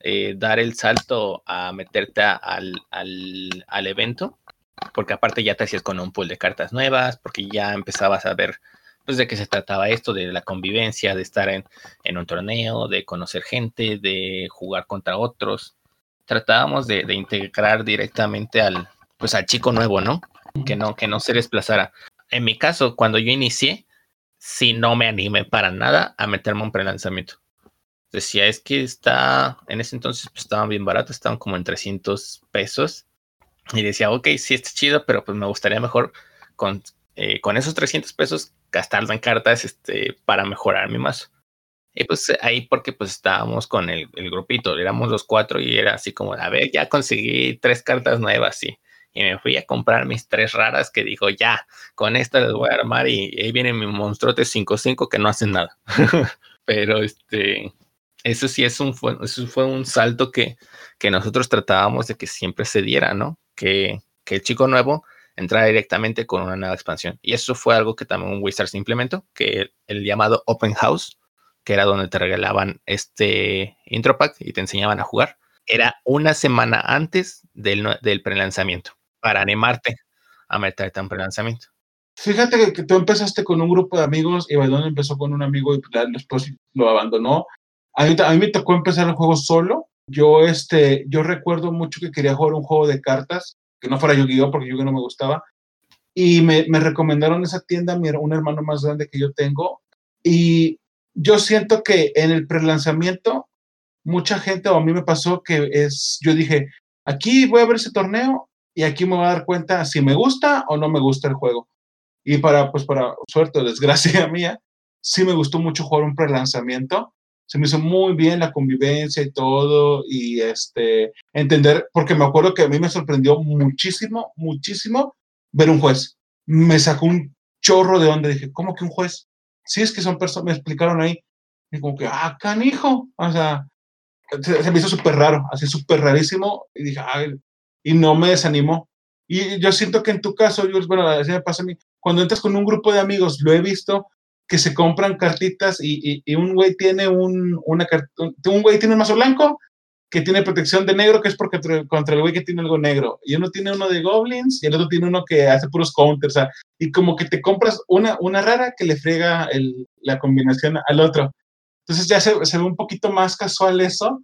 eh, dar el salto a meterte al, al, evento, porque aparte ya te hacías con un pool de cartas nuevas, porque ya empezabas a ver pues de qué se trataba esto, de la convivencia, de estar en, en un torneo, de conocer gente, de jugar contra otros. Tratábamos de, de, integrar directamente al, pues al chico nuevo, ¿no? Que no, que no se desplazara. En mi caso, cuando yo inicié, si no me animé para nada a meterme un prelanzamiento. Decía, es que está, en ese entonces pues, estaban bien baratos, estaban como en 300 pesos. Y decía, ok, sí está chido, pero pues me gustaría mejor con, eh, con esos 300 pesos gastarlo en cartas este, para mejorar mi mazo. Y pues ahí porque pues estábamos con el, el, grupito, éramos los cuatro y era así como, a ver, ya conseguí tres cartas nuevas, sí. Y me fui a comprar mis tres raras que dijo, ya, con esta les voy a armar y, ahí viene mi monstruote 5-5 que no hacen nada. Pero este, eso sí es un, fue, eso fue un salto que, que nosotros tratábamos de que siempre se diera, ¿no? Que, que el chico nuevo entrara directamente con una nueva expansión. Y eso fue algo que también Wizards implementó, que el, llamado Open House, que era donde te regalaban este intro pack y te enseñaban a jugar, era una semana antes del, del prelanzamiento, para animarte a meterte en prelanzamiento. Fíjate que, tú empezaste con un grupo de amigos y Bailón empezó con un amigo y después lo abandonó. A mí, a mí me tocó empezar el juego solo. Yo, este, yo recuerdo mucho que quería jugar un juego de cartas que no fuera Yu-Gi-Oh! porque Yu-Gi-Oh! no me gustaba. Y me, me recomendaron esa tienda, mi, un hermano más grande que yo tengo. Y yo siento que en el prelanzamiento, mucha gente, o a mí me pasó que es, yo dije, aquí voy a ver ese torneo y aquí me voy a dar cuenta si me gusta o no me gusta el juego. Y para, pues para suerte o desgracia mía, sí me gustó mucho jugar un prelanzamiento se me hizo muy bien la convivencia y todo, y este, entender, porque me acuerdo que a mí me sorprendió muchísimo, muchísimo ver un juez. Me sacó un chorro de donde dije, ¿cómo que un juez? Sí, es que son personas, me explicaron ahí, y como que, ah, canijo, o sea, se, me hizo súper raro, así súper rarísimo, y dije, ay, y no me desanimó. Y yo siento que en tu caso, bueno, así me pasa a mí, cuando entras con un grupo de amigos, lo he visto, que se compran cartitas y, y, un güey tiene un, una un güey tiene un mazo blanco que tiene protección de negro, que es porque contra el güey que tiene algo negro. Y uno tiene uno de goblins y el otro tiene uno que hace puros counters. O sea, y como que te compras una, una rara que le frega el, la combinación al otro. Entonces ya se, se, ve un poquito más casual eso.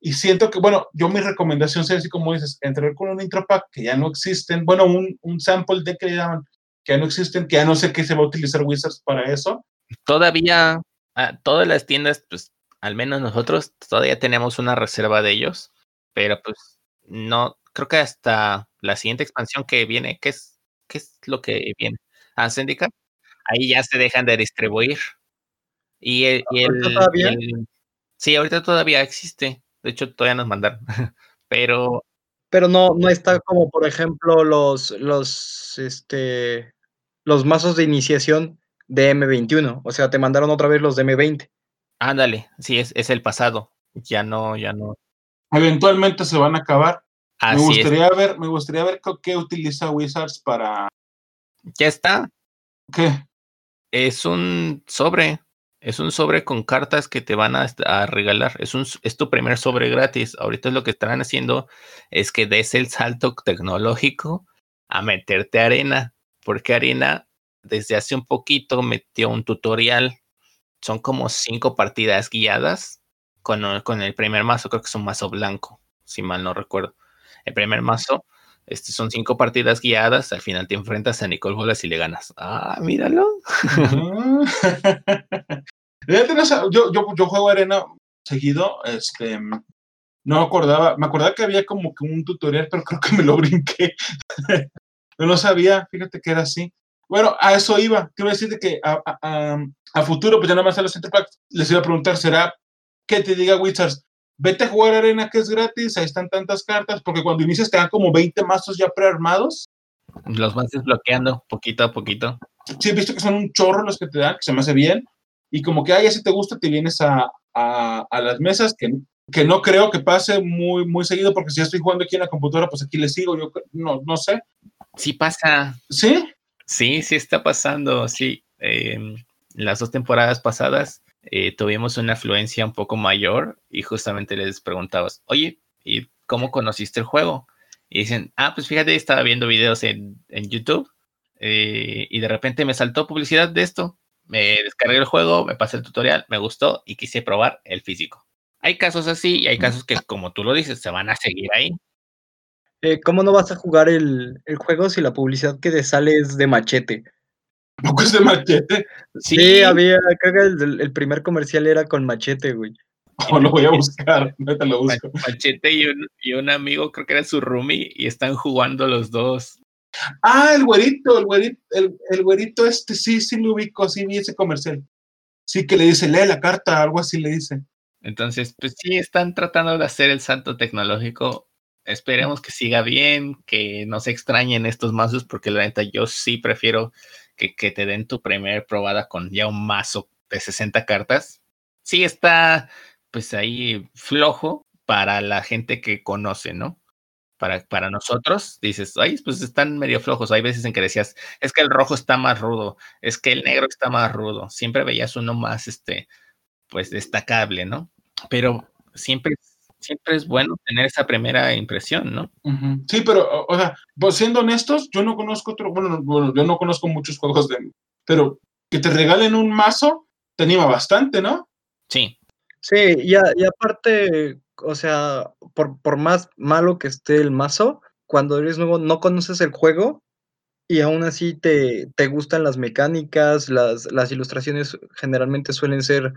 Y siento que, bueno, yo mi recomendación sería así como dices, entrar con un intro pack que ya no existen, bueno, un, un sample de que le llaman, que no existen, que ya no sé qué se va a utilizar Wizards para eso. Todavía, ah, todas las tiendas, pues al menos nosotros todavía tenemos una reserva de ellos, pero pues no, creo que hasta la siguiente expansión que viene, ¿qué es, qué es lo que viene? ¿A ah, Syndicate? Ahí ya se dejan de distribuir. Y el, sí, ahorita todavía existe. De hecho, todavía nos mandaron. pero pero no, no está como, por ejemplo, los, los, este, los mazos de iniciación de M21. O sea, te mandaron otra vez los de M20. Ándale, sí, es, es el pasado. Ya no, ya no. Eventualmente se van a acabar. me gustaría ver, me gustaría ver qué utiliza Wizards para. Ya está. ¿Qué? Es un sobre. Es un sobre con cartas que te van a, a, regalar. Es, un, es tu primer sobre gratis. Ahorita lo que están haciendo es que des el salto tecnológico a meterte arena porque Arena desde hace un poquito metió un tutorial. Son como cinco partidas guiadas con, con el primer mazo, creo que es un mazo blanco, si mal no recuerdo. El primer mazo, este, son cinco partidas guiadas, al final te enfrentas a Nicole Bolas y le ganas. Ah, míralo. yo, yo, yo juego arena seguido, este, no me acordaba, me acordaba que había como que un tutorial, pero creo que me lo brinqué. Yo no sabía, fíjate que era así. Bueno, a eso iba. Quiero decirte que a, a, a, futuro, pues ya nada más a los Centerpacks les iba a preguntar, ¿será que te diga Wizards? Vete a jugar arena que es gratis, ahí están tantas cartas, porque cuando inicias te dan como 20 mazos ya prearmados. Los vas desbloqueando poquito a poquito. Sí, he visto que son un chorro los que te dan, que se me hace bien. Y como que, ay, si te gusta, te vienes a, a, a las mesas, que que no creo que pase muy, muy seguido, porque si ya estoy jugando aquí en la computadora, pues aquí le sigo, yo no, no sé. Sí pasa. ¿Sí? Sí, sí está pasando, sí. Em, las dos temporadas pasadas eh, tuvimos una afluencia un poco mayor y justamente les preguntabas, oye, ¿y cómo conociste el juego? Y dicen, ah, pues fíjate, estaba viendo videos en, en YouTube eh, y de repente me saltó publicidad de esto. Me descargué el juego, me pasé el tutorial, me gustó y quise probar el físico. Hay casos así y hay casos que, como tú lo dices, se van a seguir ahí. Eh, ¿Cómo no vas a jugar el, el, juego si la publicidad que te sale es de machete? ¿Poco es de machete? Sí, había, creo que el, el, primer comercial era con machete, güey. Oh, lo voy a buscar, no te lo busco. Machete y un, y un amigo, creo que era su roomie, y están jugando los dos. Ah, el güerito, el güerito, el, el güerito este, sí, sí lo ubico, sí vi ese comercial. Sí que le dice, lee la carta, algo así le dice. Entonces, pues sí, están tratando de hacer el salto tecnológico. Esperemos que siga bien, que no se extrañen estos mazos, porque la neta yo sí prefiero que, que te den tu primer probada con ya un mazo de 60 cartas. Sí está, pues ahí flojo para la gente que conoce, ¿no? Para, para nosotros, dices, ay, pues están medio flojos. Hay veces en que decías, es que el rojo está más rudo, es que el negro está más rudo. Siempre veías uno más, este, pues destacable, ¿no? Pero siempre, siempre es bueno tener esa primera impresión, ¿no? Sí, pero, o sea, pues siendo honestos, yo no conozco otro, bueno, bueno, yo no conozco muchos juegos de, pero que te regalen un mazo te anima bastante, ¿no? Sí. Sí, y, a- y aparte, o sea, por, por más malo que esté el mazo, cuando eres nuevo no conoces el juego y aún así te, te gustan las mecánicas, las, las ilustraciones generalmente suelen ser,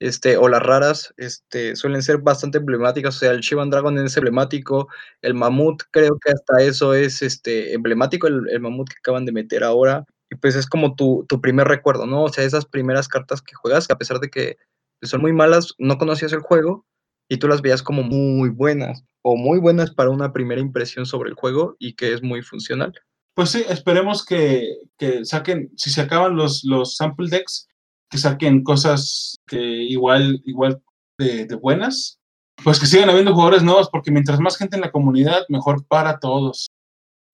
este, o las raras, este, suelen ser bastante emblemáticas, o sea, el Shivan Dragon es emblemático, el mamut creo que hasta eso es, este, emblemático, el, el mamut que acaban de meter ahora, y pues es como tu, tu primer recuerdo, ¿no? O sea, esas primeras cartas que juegas, que a pesar de que son muy malas, no conocías el juego y tú las veías como muy buenas o muy buenas para una primera impresión sobre el juego y que es muy funcional. Pues sí, esperemos que, que saquen, si se acaban los, los sample decks, que saquen cosas que igual, igual de, de buenas. Pues que sigan habiendo jugadores nuevos, porque mientras más gente en la comunidad, mejor para todos.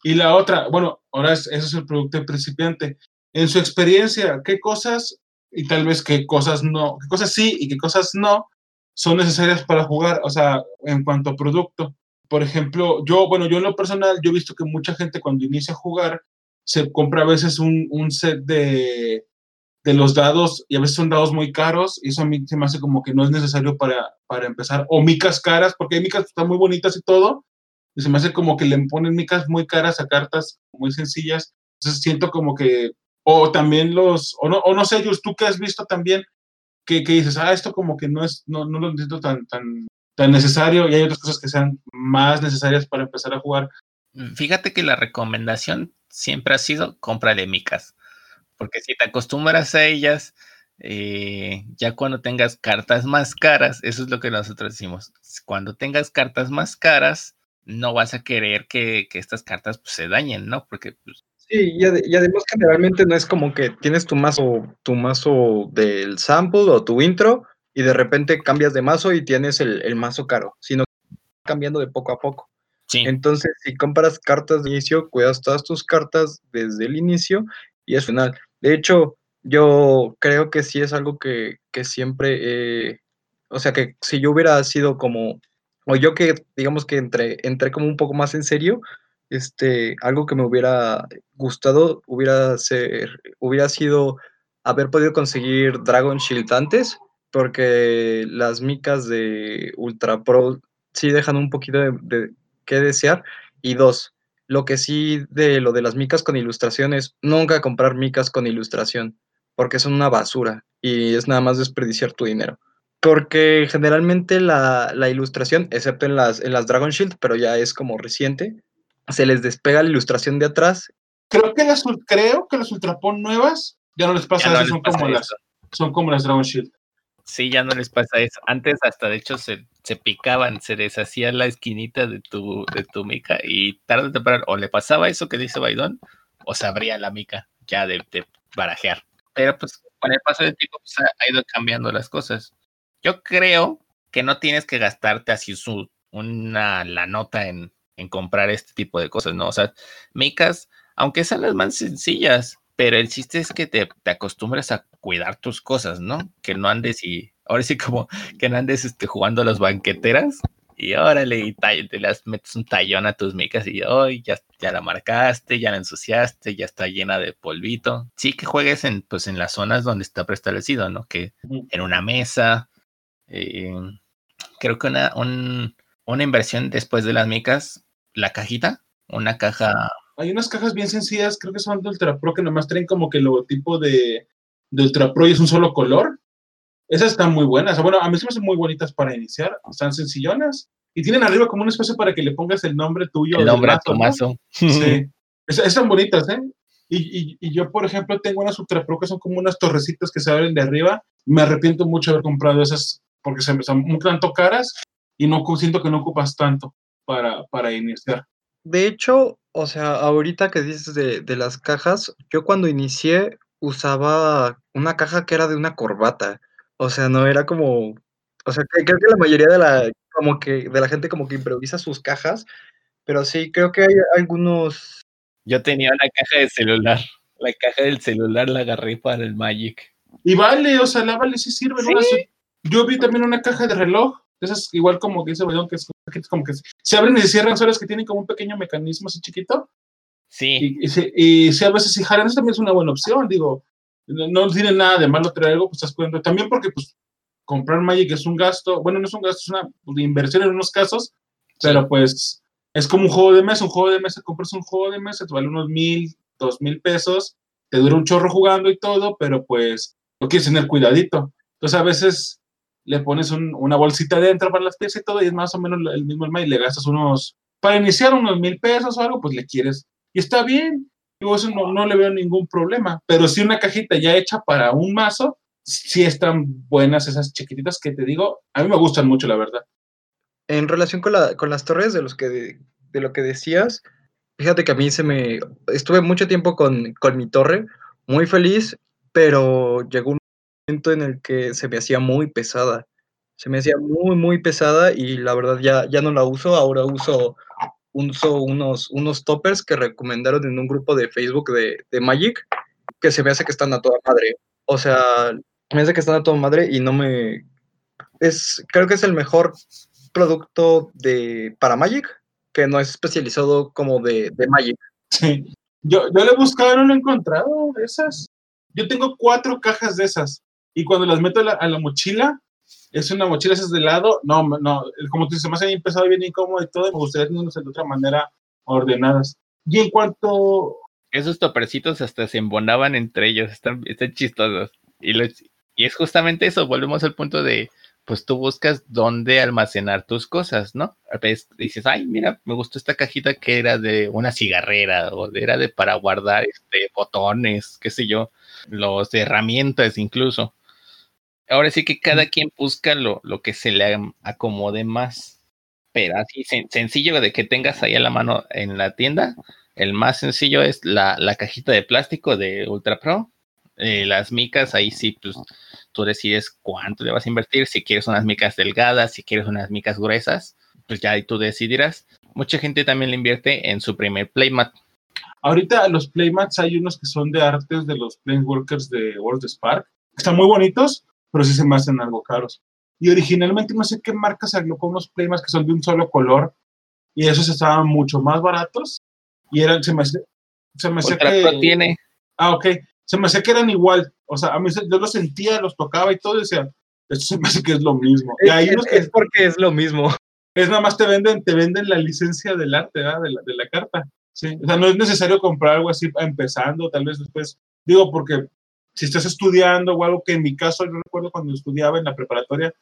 Y la otra, bueno, ahora es, eso es el producto del principiante. En su experiencia, ¿qué cosas y tal vez qué cosas no, qué cosas sí y qué cosas no son necesarias para jugar? O sea, en cuanto a producto. Por ejemplo, yo, bueno, yo en lo personal, yo he visto que mucha gente cuando inicia a jugar se compra a veces un, un set de, de los dados y a veces son dados muy caros y eso a mí se me hace como que no es necesario para, para empezar. O micas caras, porque hay micas que están muy bonitas y todo, y se me hace como que le ponen micas muy caras a cartas muy sencillas. Entonces siento como que, o también los, o no, o no sé, Jules, tú que has visto también, que, que dices, ah, esto como que no es, no, no lo necesito tan, tan, tan necesario y hay otras cosas que sean más necesarias para empezar a jugar. Fíjate que la recomendación siempre ha sido cómprale micas, porque si te acostumbras a ellas, eh, ya cuando tengas cartas más caras, eso es lo que nosotros decimos, cuando tengas cartas más caras, no vas a querer que, que estas cartas pues, se dañen, ¿no? Porque pues, Sí, y, ade- y además generalmente no es como que tienes tu mazo, tu mazo del sample o tu intro y de repente cambias de mazo y tienes el, el mazo caro, sino cambiando de poco a poco. sí, Entonces, si compras cartas de inicio, cuidas todas tus cartas desde el inicio y es final. De hecho, yo creo que sí es algo que, que siempre, eh, o sea, que si yo hubiera sido como, o yo que digamos que entré, entré como un poco más en serio, este, algo que me hubiera gustado hubiera, ser, hubiera sido haber podido conseguir Dragon Shield antes, porque las micas de Ultra Pro sí dejan un poquito de, de qué desear. Y dos, lo que sí de lo de las micas con ilustraciones, nunca comprar micas con ilustración, porque son una basura y es nada más desperdiciar tu dinero. Porque generalmente la, la ilustración, excepto en las, en las Dragon Shield, pero ya es como reciente, se les despega la ilustración de atrás. Creo que las, creo que las Ultrapon nuevas ya no les pasa ya no les son, pasa como las, son como las Dragon Shield. Sí, ya no les pasa eso. Antes hasta de hecho se, se picaban, se deshacía la esquinita de tu, de tu mica y tarde o temprano o le pasaba eso que dice Baidón o se abría la mica ya de, de barajear. Pero pues con el paso del tiempo pues, ha, ido cambiando las cosas. Yo creo que no tienes que gastarte así su, una la nota en, en comprar este tipo de cosas, ¿no? O sea, micas, aunque sean las más sencillas, pero el chiste es que te, te acostumbres a cuidar tus cosas, ¿no? Que no andes y, ahora sí como que no andes este, jugando a las banqueteras y órale, y te las metes un tallón a tus micas y hoy ya, ya la marcaste, ya la ensuciaste, ya está llena de polvito. Sí que juegues en, pues, en las zonas donde está preestablecido, ¿no? Que en una mesa, eh, creo que una, un- una inversión después de las micas, la cajita, una caja Hay unas cajas bien sencillas, creo que son de Ultra Pro, que nomás traen como que el logotipo de, de Ultra Pro y es un solo color. Esas están muy buenas. Bueno, a mí se me hacen muy bonitas para iniciar. Están sencillonas. Y tienen arriba como un espacio para que le pongas el nombre tuyo. el nombre a mazo, tu ¿no? Sí. están bonitas, ¿eh? Y, y, yo, por ejemplo, tengo unas Ultra Pro que son como unas torrecitas que se abren de arriba. Me arrepiento mucho de haber comprado esas porque se me son un tanto caras y no siento que no ocupas tanto para, para iniciar. De hecho, o sea, ahorita que dices de, de las cajas, yo cuando inicié usaba una caja que era de una corbata. O sea, no era como. O sea, creo que la mayoría de la, como que, de la gente como que improvisa sus cajas. Pero sí, creo que hay algunos. Yo tenía una caja de celular. La caja del celular la agarré para el Magic. Y vale, o sea, la vale sí sirve, ¿no? Yo vi también una caja de reloj, esas igual como que dice que es como que se abren y se cierran solas que tienen como un pequeño mecanismo así chiquito. Sí. Y, si a veces si jalan, eso también es una buena opción, digo, no, tiene nada de malo traer algo, pues estás cuidando. También porque pues comprar Magic es un gasto, bueno, no es un gasto, es una pues, inversión en unos casos, pero pues es como un juego de mesa, un juego de mesa, compras un juego de mesa, te vale unos mil, dos mil pesos, te dura un chorro jugando y todo, pero pues lo quieres tener cuidadito. Entonces a veces le pones una bolsita dentro para las piezas y todo, y es más o menos el mismo el y le gastas unos, para iniciar unos mil pesos o algo, pues le quieres, y está bien, digo, eso no, no le veo ningún problema, pero si una cajita ya hecha para un mazo, sí están buenas esas chiquititas que te digo, a mí me gustan mucho, la verdad. En relación con, la, con las torres de, los que, de, lo que decías, fíjate que a mí se me, estuve mucho tiempo con, con mi torre, muy feliz, pero llegó en el que se me hacía muy pesada. Se me hacía muy, muy pesada y la verdad ya, ya no la uso. Ahora uso, uso unos, unos toppers que recomendaron en un grupo de Facebook de, Magic que se me hace que están a toda madre. O sea, me hace que están a toda madre y no me... Es, creo que es el mejor producto de, para Magic que no es especializado como de, de Magic. Sí. Yo, yo le he buscado no lo he encontrado, esas. Yo tengo cuatro cajas de esas y cuando las meto a la, mochila, es una mochila esas de lado, no, no, como tú dices, más bien empezado bien incómodo y todo, me gustaría tenerlos de otra manera ordenadas. Y en cuanto... Esos topercitos hasta se embonaban entre ellos, están, están chistosos. Y, y es justamente eso, volvemos al punto de, pues tú buscas dónde almacenar tus cosas, ¿no? A veces dices, ay, mira, me gustó esta cajita que era de una cigarrera o era de para guardar este, botones, qué sé yo, los herramientas incluso ahora sí que cada quien busca lo, lo que se le acomode más. Pero así sencillo de que tengas ahí a la mano en la tienda. El más sencillo es la, cajita de plástico de Ultra Pro. Eh, las micas, ahí sí, pues tú decides cuánto le vas a invertir. Si quieres unas micas delgadas, si quieres unas micas gruesas, pues ya ahí tú decidirás. Mucha gente también le invierte en su primer playmat. Ahorita los playmats hay unos que son de artes de los Planeswalkers de World Spark. Están muy bonitos, pero sí se me hacen algo caros. Y originalmente no sé qué marca se con unos Playmats que son de un solo color y esos estaban mucho más baratos y eran, se me, se me hacía que... tiene. Ah, ok. Se me hacía que eran igual. O sea, a mí yo los sentía, los tocaba y todo y decía, esto se me hace que es lo mismo. Es, y hay unos que, es porque es lo mismo. Es nada más te venden, te venden la licencia del arte, ¿verdad? De, la, de la carta. Sí. O sea, no es necesario comprar algo así empezando, tal vez después. Digo, porque si estás estudiando o algo que en mi caso, yo recuerdo cuando estudiaba en la preparatoria,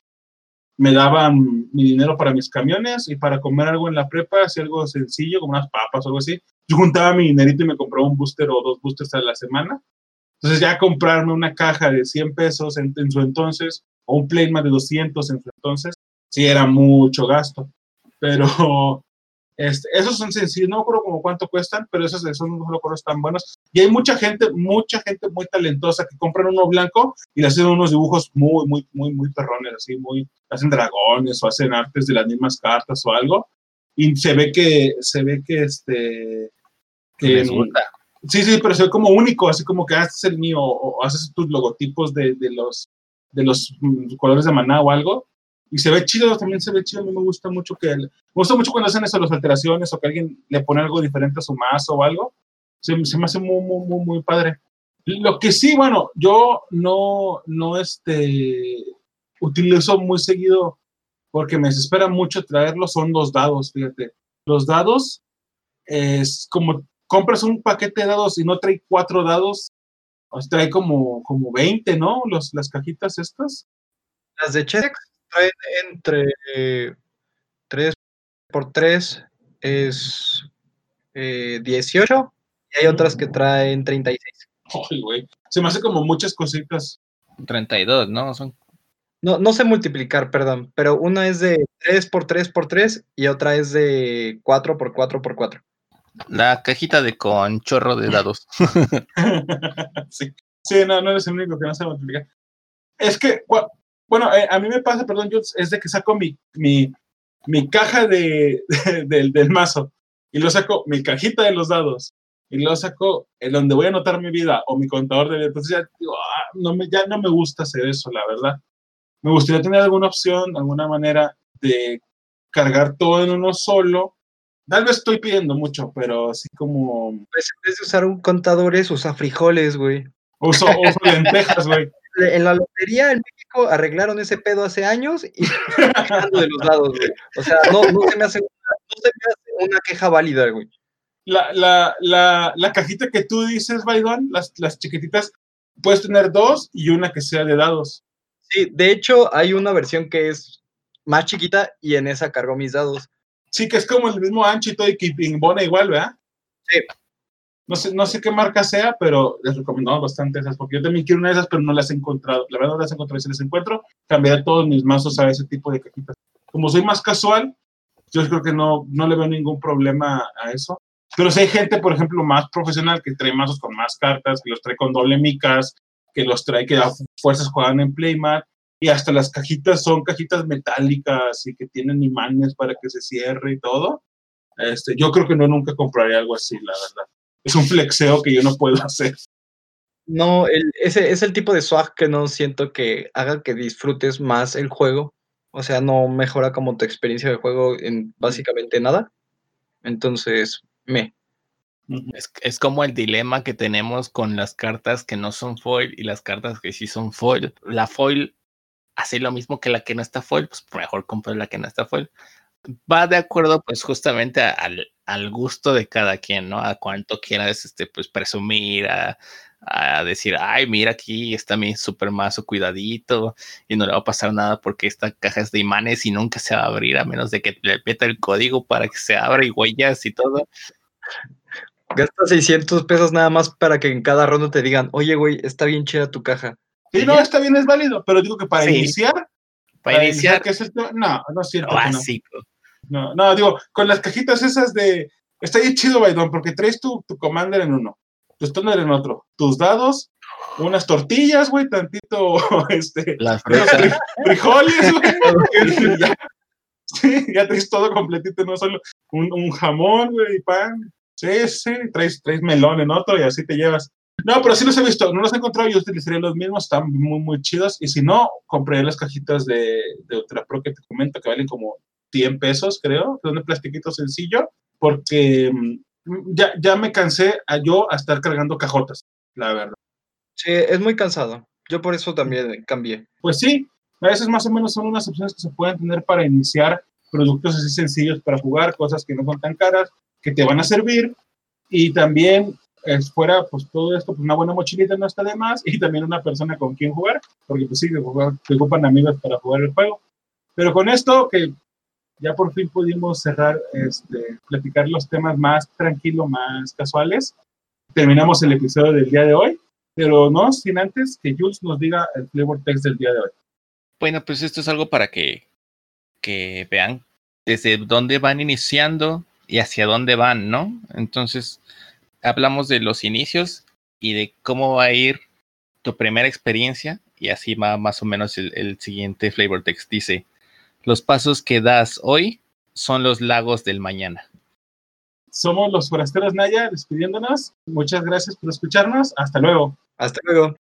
me daban mi dinero para mis camiones y para comer algo en la prepa, así algo sencillo, como unas papas o algo así. Yo juntaba mi dinerito y me compraba un booster o dos boosters a la semana. Entonces ya comprarme una caja de 100 pesos en, su entonces o un Playmat de 200 en su entonces, sí era mucho gasto. Pero este, esos son sencillos, no me acuerdo como cuánto cuestan, pero esos, esos no me están buenos. Y hay mucha gente, mucha gente muy talentosa que compran uno blanco y le hacen unos dibujos muy, muy, muy, muy perrones, así, muy, hacen dragones o hacen artes de las mismas cartas o algo. Y se ve que, se ve que este, que, Sí, sí, pero se ve como único, así como que haces el mío o, haces tus logotipos de, de los, de los mm, colores de maná o algo y se ve chido, también se ve chido, a mí me gusta mucho que, me gusta mucho cuando hacen eso, las alteraciones o que alguien le pone algo diferente a su mazo o algo, se, se me hace muy, muy, muy, muy padre. Lo que sí, bueno, yo no, no, este, utilizo muy seguido porque me desespera mucho traerlos, son los dados, fíjate. Los dados es como compras un paquete de dados y no trae cuatro dados, trae como, como 20, ¿no? Los, las cajitas estas. Las de Chex traen entre 3 por 3 es 18 y hay otras que traen 36. Ay, güey. Se me hace como muchas cositas. 32, ¿no? Son No, no sé multiplicar, perdón, pero una es de 3 por 3 por 3 y otra es de 4 por 4 por 4. la cajita de con chorro de dados. sí. Sí, no, no eres el único que no sabe multiplicar. Es que, bueno, eh, a mí me pasa, perdón, yo, es de que saco mi, mi, mi caja de, de- del, del mazo y lo saco mi cajita de los dados y lo saco en donde voy a anotar mi vida o mi contador de vida. Entonces ya, digo, ah, no me, ya no me gusta hacer eso, la verdad. Me gustaría tener alguna opción, alguna manera de cargar todo en uno solo. Tal vez estoy pidiendo mucho, pero así como Pues en vez de usar un contadores, usa frijoles, güey. Uso, uso lentejas, güey. En la lotería en México arreglaron ese pedo hace años y de los dados, güey. O sea, no, no se me hace una, no se me hace una queja válida, güey. La, la, la, la cajita que tú dices, Baidón, las, las chiquititas, puedes tener dos y una que sea de dados. Sí, de hecho, hay una versión que es más chiquita y en esa cargo mis dados. Sí, que es como el mismo ancho y todo y que igual, ¿verdad? Sí. No sé, no sé qué marca sea, pero les recomendamos bastante esas, porque yo también quiero una de esas, pero no las he encontrado. La verdad no las he encontrado. Si las encuentro, cambiaré todos mis mazos a ese tipo de cajitas. Como soy más casual, yo creo que no, no le veo ningún problema a eso. Pero si hay gente, por ejemplo, más profesional que trae mazos con más cartas, que los trae con doble micas, que los trae que a fuerzas juegan en Playmat, y hasta las cajitas son cajitas metálicas y que tienen imanes para que se cierre y todo. Este, yo creo que no nunca compraría algo así, la verdad. Es un flexeo que yo no puedo hacer. No, el- ese es el tipo de swag que no siento que haga que disfrutes más el juego. O sea, no mejora como tu experiencia de juego en básicamente nada. Entonces, me. Es, es como el dilema que tenemos con las cartas que no son foil y las cartas que sí son foil. La foil hace lo mismo que la que no está foil, pues mejor comprar la que no está foil. Va de acuerdo, pues justamente a- al, al gusto de cada quien, ¿no? A cuánto quieras, este, pues presumir, a, a decir, ay, mira aquí está mi super mazo cuidadito y no le va a pasar nada porque esta caja es de imanes y nunca se va a abrir a menos de que le meta el código para que se abra y huellas y todo. Gasta 600 pesos nada más para que en cada ronda te digan, oye, güey, está bien chida tu caja. Sí, no, está bien, es válido, pero digo que para Sí. iniciar, Para iniciar, que es el tema- no, no es cierto. que no. No, no, digo, con las cajitas esas de. Está bien chido, Baidón, porque traes tu, tu commander en uno, tu standard en otro, tus dados, unas tortillas, güey, tantito, este, La unos fruta. fri- frijoles, güey. ya, sí, ya traes todo completito, no solo un, un jamón, güey, y pan. Sí, sí, traes, traes melón en otro y así te llevas. No, pero sí los he visto, no los he encontrado, yo utilizaría los mismos, están muy, muy chidos. Y si no, compraré las cajitas de, de Ultra Pro que te comento, que valen como 100 pesos, creo, de plastiquito sencillo, porque mm, ya, ya me cansé a yo a estar cargando cajotas, la verdad. Sí, es muy cansado. Yo por eso también cambié. Pues sí, a veces más o menos son unas opciones que se pueden tener para iniciar productos así sencillos para jugar, cosas que no son tan caras, que te van a servir. Y también es fuera, pues todo esto, pues una buena mochilita no está de más. Y también una persona con quien jugar, porque pues sí, que ocupan amigos para jugar el juego. Pero con esto, que ya por fin pudimos cerrar, este, platicar los temas más tranquilos, más casuales, terminamos el episodio del día de hoy. Pero no sin antes que Jules nos diga el flavor text del día de hoy. Bueno, pues esto es algo para que, que vean desde dónde van iniciando y hacia dónde van, ¿no? Entonces, hablamos de los inicios y de cómo va a ir tu primera experiencia y así va más o menos el, el siguiente flavor text. Dice, los pasos que das hoy son los lagos del mañana. Somos los forasteros Naya, despidiéndonos. Muchas gracias por escucharnos. Hasta luego. Hasta luego.